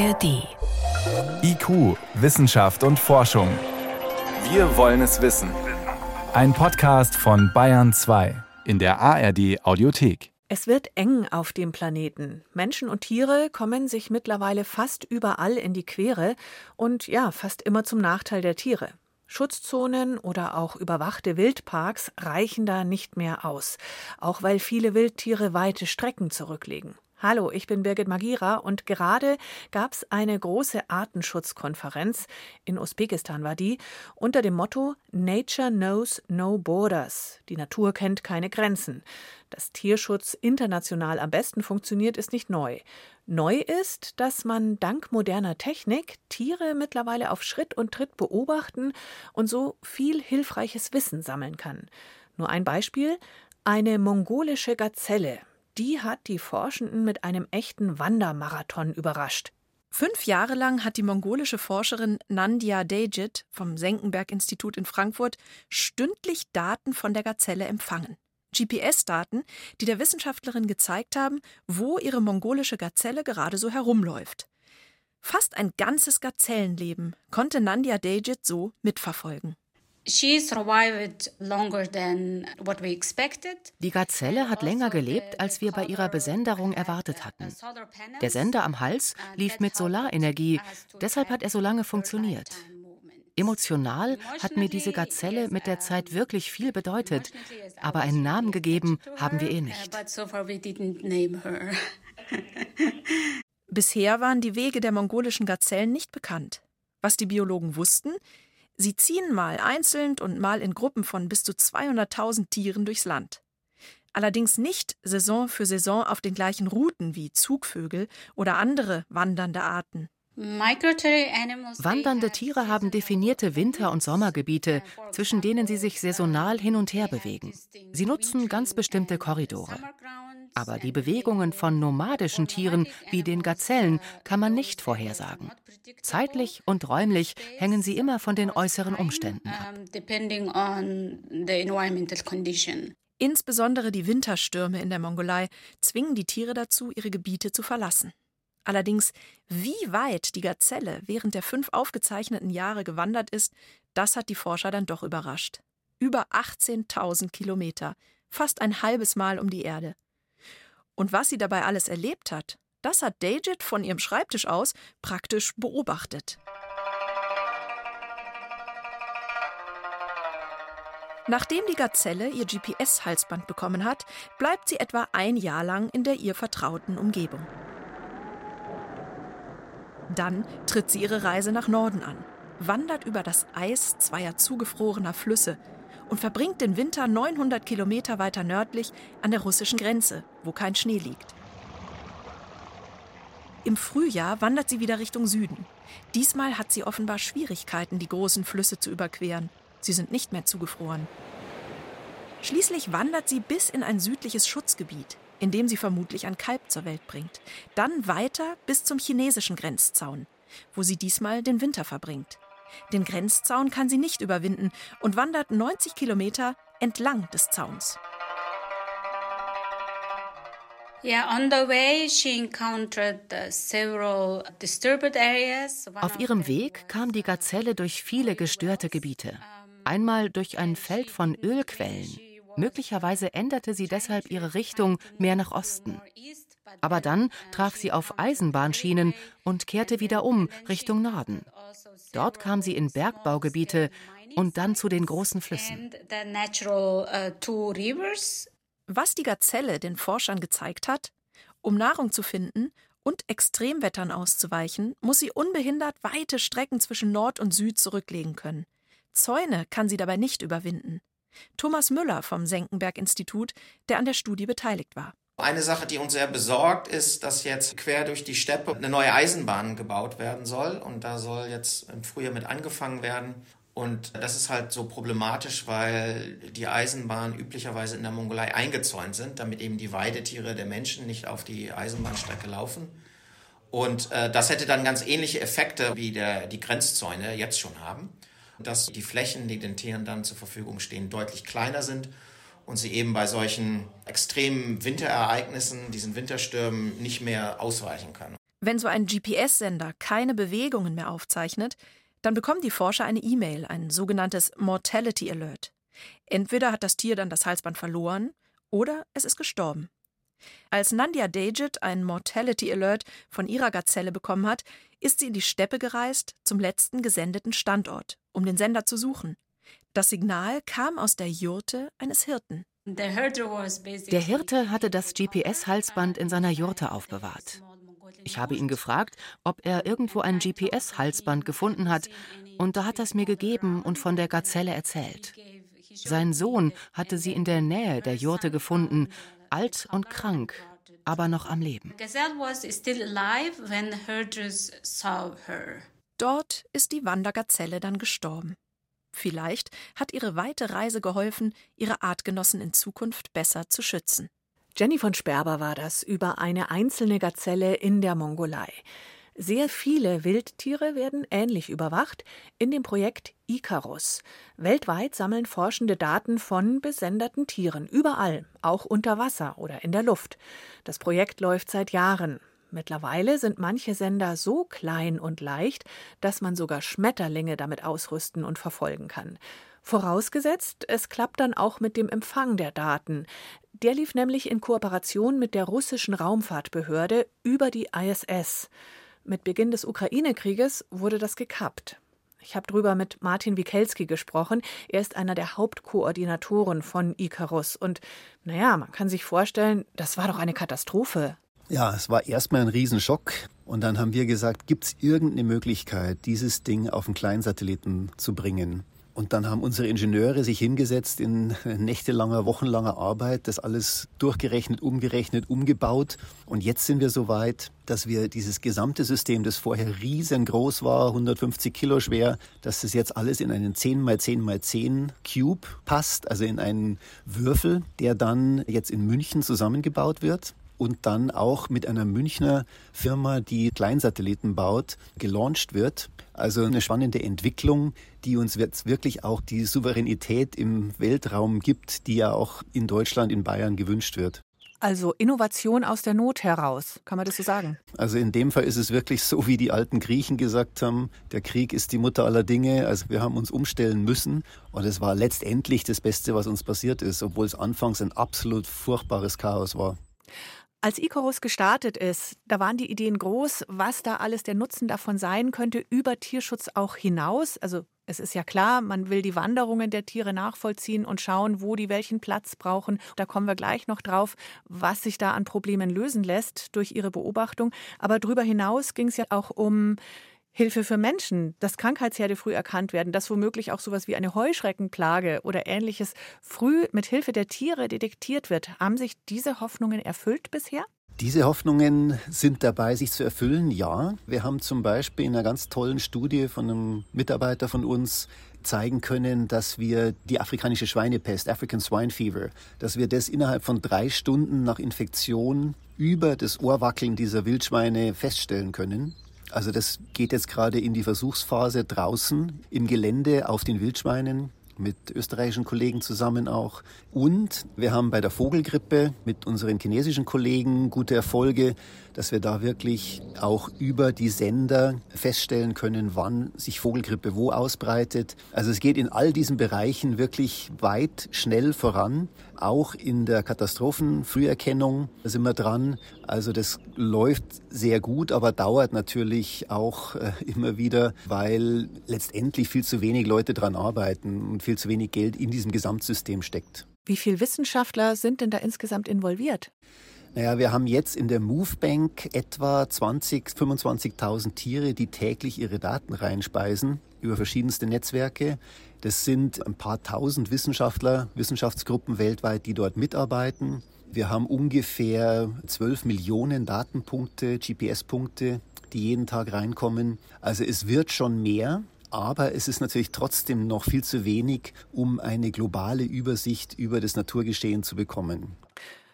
ARD. IQ, Wissenschaft und Forschung. Wir wollen es wissen. Ein Podcast von Bayern 2 in der ARD Audiothek. Es wird eng auf dem Planeten. Menschen und Tiere kommen sich mittlerweile fast überall in die Quere und ja, fast immer zum Nachteil der Tiere. Schutzzonen oder auch überwachte Wildparks reichen da nicht mehr aus, auch weil viele Wildtiere weite Strecken zurücklegen. Hallo, ich bin Birgit Magira und gerade gab es eine große Artenschutzkonferenz, in Usbekistan war die, unter dem Motto Nature knows no borders. Die Natur kennt keine Grenzen. Dass Tierschutz international am besten funktioniert, ist nicht neu. Neu ist, dass man dank moderner Technik Tiere mittlerweile auf Schritt und Tritt beobachten und so viel hilfreiches Wissen sammeln kann. Nur ein Beispiel. Eine mongolische Gazelle die hat die Forschenden mit einem echten Wandermarathon überrascht. Fünf Jahre lang hat die mongolische Forscherin Nandia Dejit vom Senckenberg-Institut in Frankfurt stündlich Daten von der Gazelle empfangen. GPS-Daten, die der Wissenschaftlerin gezeigt haben, wo ihre mongolische Gazelle gerade so herumläuft. Fast ein ganzes Gazellenleben konnte Nandia Dejit so mitverfolgen. Die Gazelle hat länger gelebt, als wir bei ihrer Besenderung erwartet hatten. Der Sender am Hals lief mit Solarenergie, deshalb hat er so lange funktioniert. Emotional hat mir diese Gazelle mit der Zeit wirklich viel bedeutet, aber einen Namen gegeben haben wir ihr nicht. Bisher waren die Wege der mongolischen Gazellen nicht bekannt. Was die Biologen wussten, Sie ziehen mal einzeln und mal in Gruppen von bis zu 200.000 Tieren durchs Land. Allerdings nicht Saison für Saison auf den gleichen Routen wie Zugvögel oder andere wandernde Arten. Wandernde Tiere haben definierte Winter- und Sommergebiete, zwischen denen sie sich saisonal hin und her bewegen. Sie nutzen ganz bestimmte Korridore. Aber die Bewegungen von nomadischen Tieren wie den Gazellen kann man nicht vorhersagen. Zeitlich und räumlich hängen sie immer von den äußeren Umständen ab. Insbesondere die Winterstürme in der Mongolei zwingen die Tiere dazu, ihre Gebiete zu verlassen. Allerdings, wie weit die Gazelle während der fünf aufgezeichneten Jahre gewandert ist, das hat die Forscher dann doch überrascht. Über 18.000 Kilometer, fast ein halbes Mal um die Erde. Und was sie dabei alles erlebt hat, das hat Dajit von ihrem Schreibtisch aus praktisch beobachtet. Nachdem die Gazelle ihr GPS-Halsband bekommen hat, bleibt sie etwa ein Jahr lang in der ihr vertrauten Umgebung. Dann tritt sie ihre Reise nach Norden an, wandert über das Eis zweier zugefrorener Flüsse und verbringt den Winter 900 Kilometer weiter nördlich an der russischen Grenze, wo kein Schnee liegt. Im Frühjahr wandert sie wieder Richtung Süden. Diesmal hat sie offenbar Schwierigkeiten, die großen Flüsse zu überqueren. Sie sind nicht mehr zugefroren. Schließlich wandert sie bis in ein südliches Schutzgebiet, in dem sie vermutlich ein Kalb zur Welt bringt. Dann weiter bis zum chinesischen Grenzzaun, wo sie diesmal den Winter verbringt. Den Grenzzaun kann sie nicht überwinden und wandert 90 Kilometer entlang des Zauns. Auf ihrem Weg kam die Gazelle durch viele gestörte Gebiete. Einmal durch ein Feld von Ölquellen. Möglicherweise änderte sie deshalb ihre Richtung mehr nach Osten. Aber dann traf sie auf Eisenbahnschienen und kehrte wieder um Richtung Norden. Dort kam sie in Bergbaugebiete und dann zu den großen Flüssen. Was die Gazelle den Forschern gezeigt hat, um Nahrung zu finden und Extremwettern auszuweichen, muss sie unbehindert weite Strecken zwischen Nord und Süd zurücklegen können. Zäune kann sie dabei nicht überwinden. Thomas Müller vom Senckenberg-Institut, der an der Studie beteiligt war. Eine Sache, die uns sehr besorgt, ist, dass jetzt quer durch die Steppe eine neue Eisenbahn gebaut werden soll. Und da soll jetzt im Frühjahr mit angefangen werden. Und das ist halt so problematisch, weil die Eisenbahnen üblicherweise in der Mongolei eingezäunt sind, damit eben die Weidetiere der Menschen nicht auf die Eisenbahnstrecke laufen. Und äh, das hätte dann ganz ähnliche Effekte, wie der, die Grenzzäune jetzt schon haben. Dass die Flächen, die den Tieren dann zur Verfügung stehen, deutlich kleiner sind und sie eben bei solchen extremen Winterereignissen, diesen Winterstürmen, nicht mehr ausweichen können. Wenn so ein GPS-Sender keine Bewegungen mehr aufzeichnet, dann bekommen die Forscher eine E-Mail, ein sogenanntes Mortality Alert. Entweder hat das Tier dann das Halsband verloren oder es ist gestorben. Als Nandia Dejit einen Mortality Alert von ihrer Gazelle bekommen hat, ist sie in die Steppe gereist zum letzten gesendeten Standort, um den Sender zu suchen. Das Signal kam aus der Jurte eines Hirten. Der Hirte hatte das GPS-Halsband in seiner Jurte aufbewahrt. Ich habe ihn gefragt, ob er irgendwo ein GPS-Halsband gefunden hat, und da hat er es mir gegeben und von der Gazelle erzählt. Sein Sohn hatte sie in der Nähe der Jurte gefunden, alt und krank, aber noch am Leben. Dort ist die Wandergazelle dann gestorben. Vielleicht hat ihre weite Reise geholfen, ihre Artgenossen in Zukunft besser zu schützen. Jenny von Sperber war das über eine einzelne Gazelle in der Mongolei. Sehr viele Wildtiere werden ähnlich überwacht in dem Projekt Icarus. Weltweit sammeln Forschende Daten von besenderten Tieren, überall, auch unter Wasser oder in der Luft. Das Projekt läuft seit Jahren. Mittlerweile sind manche Sender so klein und leicht, dass man sogar Schmetterlinge damit ausrüsten und verfolgen kann. Vorausgesetzt, es klappt dann auch mit dem Empfang der Daten. Der lief nämlich in Kooperation mit der russischen Raumfahrtbehörde über die ISS. Mit Beginn des Ukraine-Krieges wurde das gekappt. Ich habe drüber mit Martin Wikelski gesprochen. Er ist einer der Hauptkoordinatoren von Icarus. Und naja, man kann sich vorstellen, das war doch eine Katastrophe. Ja, es war erstmal ein Riesenschock. Und dann haben wir gesagt, gibt es irgendeine Möglichkeit, dieses Ding auf einen kleinen Satelliten zu bringen? Und dann haben unsere Ingenieure sich hingesetzt in nächtelanger, wochenlanger Arbeit, das alles durchgerechnet, umgerechnet, umgebaut. Und jetzt sind wir so weit, dass wir dieses gesamte System, das vorher riesengroß war, 150 Kilo schwer, dass das jetzt alles in einen 10 x 10 x 10 Cube passt, also in einen Würfel, der dann jetzt in München zusammengebaut wird und dann auch mit einer Münchner Firma, die Kleinsatelliten baut, gelauncht wird. Also eine spannende Entwicklung, die uns jetzt wirklich auch die Souveränität im Weltraum gibt, die ja auch in Deutschland, in Bayern gewünscht wird. Also Innovation aus der Not heraus, kann man das so sagen? Also in dem Fall ist es wirklich so, wie die alten Griechen gesagt haben, der Krieg ist die Mutter aller Dinge. Also wir haben uns umstellen müssen und es war letztendlich das Beste, was uns passiert ist, obwohl es anfangs ein absolut furchtbares Chaos war. Als Icarus gestartet ist, da waren die Ideen groß, was da alles der Nutzen davon sein könnte, über Tierschutz auch hinaus. Also es ist ja klar, man will die Wanderungen der Tiere nachvollziehen und schauen, wo die welchen Platz brauchen. Da kommen wir gleich noch drauf, was sich da an Problemen lösen lässt durch ihre Beobachtung. Aber darüber hinaus ging es ja auch um Hilfe für Menschen, dass Krankheitsherde früh erkannt werden, dass womöglich auch sowas wie eine Heuschreckenplage oder ähnliches früh mit Hilfe der Tiere detektiert wird. Haben sich diese Hoffnungen erfüllt bisher? Diese Hoffnungen sind dabei, sich zu erfüllen, ja. Wir haben zum Beispiel in einer ganz tollen Studie von einem Mitarbeiter von uns zeigen können, dass wir die afrikanische Schweinepest, African Swine Fever, dass wir das innerhalb von drei Stunden nach Infektion über das Ohrwackeln dieser Wildschweine feststellen können. Also das geht jetzt gerade in die Versuchsphase draußen im Gelände auf den Wildschweinen mit österreichischen Kollegen zusammen auch. Und wir haben bei der Vogelgrippe mit unseren chinesischen Kollegen gute Erfolge, dass wir da wirklich auch über die Sender feststellen können, wann sich Vogelgrippe wo ausbreitet. Also es geht in all diesen Bereichen wirklich weit, schnell voran. Auch in der Katastrophenfrüherkennung sind wir dran. Also das läuft sehr gut, aber dauert natürlich auch äh, immer wieder, weil letztendlich viel zu wenig Leute dran arbeiten und viel zu wenig Geld in diesem Gesamtsystem steckt. Wie viele Wissenschaftler sind denn da insgesamt involviert? Naja, wir haben jetzt in der Movebank etwa 20, 25.000 Tiere, die täglich ihre Daten reinspeisen über verschiedenste Netzwerke. Das sind ein paar tausend Wissenschaftler, Wissenschaftsgruppen weltweit, die dort mitarbeiten. Wir haben ungefähr 12 Millionen Datenpunkte, GPS-Punkte, die jeden Tag reinkommen. Also es wird schon mehr. Aber es ist natürlich trotzdem noch viel zu wenig, um eine globale Übersicht über das Naturgeschehen zu bekommen.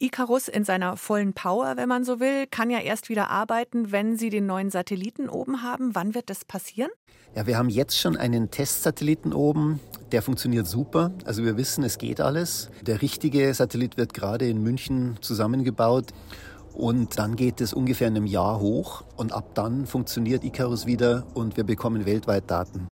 Icarus in seiner vollen Power, wenn man so will, kann ja erst wieder arbeiten, wenn Sie den neuen Satelliten oben haben. Wann wird das passieren? Ja, wir haben jetzt schon einen Testsatelliten oben. Der funktioniert super. Also wir wissen, es geht alles. Der richtige Satellit wird gerade in München zusammengebaut. Und dann geht es ungefähr in einem Jahr hoch und ab dann funktioniert Icarus wieder und wir bekommen weltweit Daten.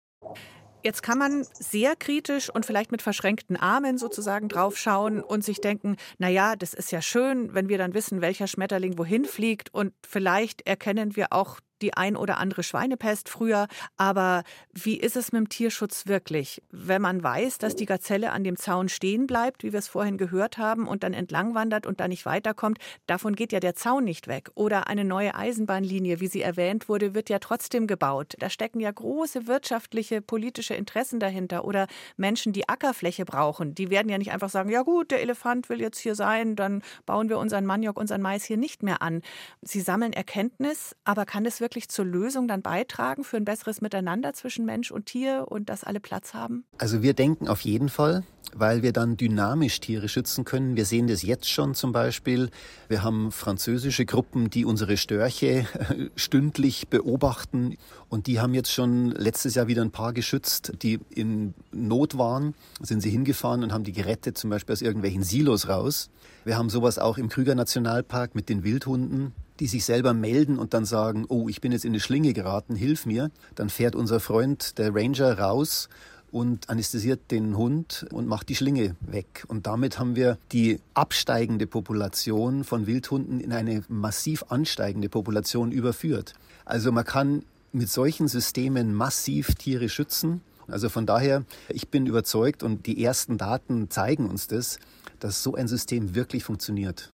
Jetzt kann man sehr kritisch und vielleicht mit verschränkten Armen sozusagen draufschauen und sich denken, na ja, das ist ja schön, wenn wir dann wissen, welcher Schmetterling wohin fliegt. Und vielleicht erkennen wir auch die ein oder andere Schweinepest früher. Aber wie ist es mit dem Tierschutz wirklich? Wenn man weiß, dass die Gazelle an dem Zaun stehen bleibt, wie wir es vorhin gehört haben, und dann entlang wandert und da nicht weiterkommt, davon geht ja der Zaun nicht weg. Oder eine neue Eisenbahnlinie, wie sie erwähnt wurde, wird ja trotzdem gebaut. Da stecken ja große wirtschaftliche, politische Interessen dahinter. Oder Menschen, die Ackerfläche brauchen, die werden ja nicht einfach sagen, ja gut, der Elefant will jetzt hier sein, dann bauen wir unseren Maniok, unseren Mais hier nicht mehr an. Sie sammeln Erkenntnis, aber kann es wirklich zur Lösung dann beitragen für ein besseres Miteinander zwischen Mensch und Tier und dass alle Platz haben? Also wir denken auf jeden Fall, weil wir dann dynamisch Tiere schützen können. Wir sehen das jetzt schon zum Beispiel. Wir haben französische Gruppen, die unsere Störche stündlich beobachten und die haben jetzt schon letztes Jahr wieder ein paar geschützt, die in Not waren. Sind sie hingefahren und haben die gerettet, zum Beispiel aus irgendwelchen Silos raus. Wir haben sowas auch im Krüger Nationalpark mit den Wildhunden die sich selber melden und dann sagen, oh, ich bin jetzt in eine Schlinge geraten, hilf mir. Dann fährt unser Freund, der Ranger, raus und anästhesiert den Hund und macht die Schlinge weg. Und damit haben wir die absteigende Population von Wildhunden in eine massiv ansteigende Population überführt. Also man kann mit solchen Systemen massiv Tiere schützen. Also von daher, ich bin überzeugt und die ersten Daten zeigen uns das, dass so ein System wirklich funktioniert.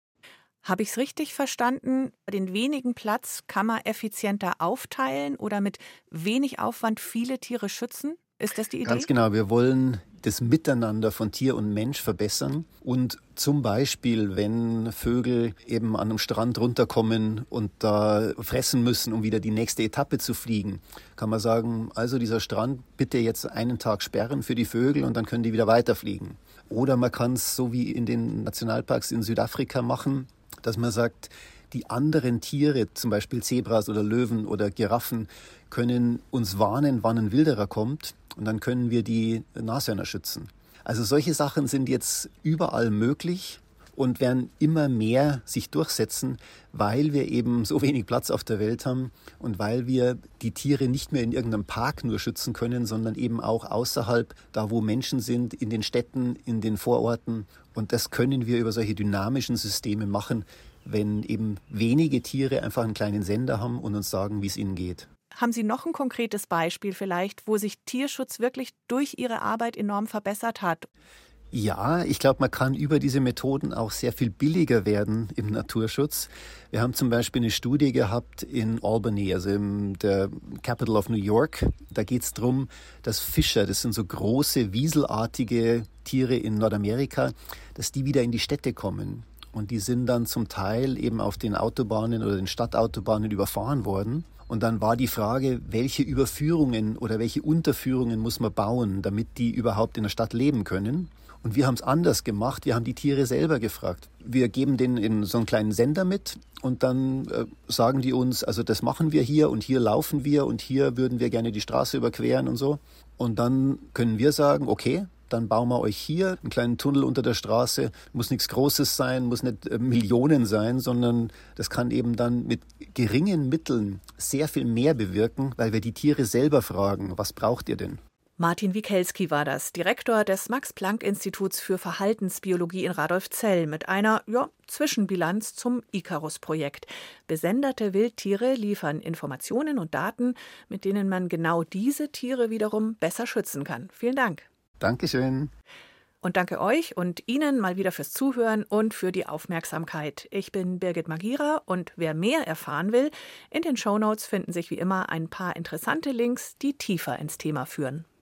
Habe ich es richtig verstanden? Den wenigen Platz kann man effizienter aufteilen oder mit wenig Aufwand viele Tiere schützen? Ist das die Idee? Ganz genau. Wir wollen das Miteinander von Tier und Mensch verbessern. Und zum Beispiel, wenn Vögel eben an einem Strand runterkommen und da fressen müssen, um wieder die nächste Etappe zu fliegen, kann man sagen, also dieser Strand bitte jetzt einen Tag sperren für die Vögel und dann können die wieder weiterfliegen. Oder man kann es so wie in den Nationalparks in Südafrika machen, dass man sagt, die anderen Tiere, zum Beispiel Zebras oder Löwen oder Giraffen, können uns warnen, wann ein Wilderer kommt und dann können wir die Nashörner schützen. Also solche Sachen sind jetzt überall möglich und werden immer mehr sich durchsetzen, weil wir eben so wenig Platz auf der Welt haben und weil wir die Tiere nicht mehr in irgendeinem Park nur schützen können, sondern eben auch außerhalb, da wo Menschen sind, in den Städten, in den Vororten. Und das können wir über solche dynamischen Systeme machen, wenn eben wenige Tiere einfach einen kleinen Sender haben und uns sagen, wie es ihnen geht. Haben Sie noch ein konkretes Beispiel vielleicht, wo sich Tierschutz wirklich durch Ihre Arbeit enorm verbessert hat? Ja, ich glaube, man kann über diese Methoden auch sehr viel billiger werden im Naturschutz. Wir haben zum Beispiel eine Studie gehabt in Albany, also in der Capital of New York. Da geht es darum, dass Fischer, das sind so große, wieselartige Tiere in Nordamerika, dass die wieder in die Städte kommen. Und die sind dann zum Teil eben auf den Autobahnen oder den Stadtautobahnen überfahren worden. Und dann war die Frage, welche Überführungen oder welche Unterführungen muss man bauen, damit die überhaupt in der Stadt leben können. Und wir haben es anders gemacht. Wir haben die Tiere selber gefragt. Wir geben denen in so einen kleinen Sender mit und dann äh, sagen die uns, also das machen wir hier und hier laufen wir und hier würden wir gerne die Straße überqueren und so. Und dann können wir sagen, okay, dann bauen wir euch hier einen kleinen Tunnel unter der Straße. Muss nichts Großes sein, muss nicht äh, Millionen sein, sondern das kann eben dann mit geringen Mitteln sehr viel mehr bewirken, weil wir die Tiere selber fragen, was braucht ihr denn? Martin Wikelski war das, Direktor des Max-Planck-Instituts für Verhaltensbiologie in Radolfzell mit einer ja, Zwischenbilanz zum Icarus-Projekt. Besenderte Wildtiere liefern Informationen und Daten, mit denen man genau diese Tiere wiederum besser schützen kann. Vielen Dank. Dankeschön. Und danke euch und Ihnen mal wieder fürs Zuhören und für die Aufmerksamkeit. Ich bin Birgit Magira und wer mehr erfahren will, in den Shownotes finden sich wie immer ein paar interessante Links, die tiefer ins Thema führen.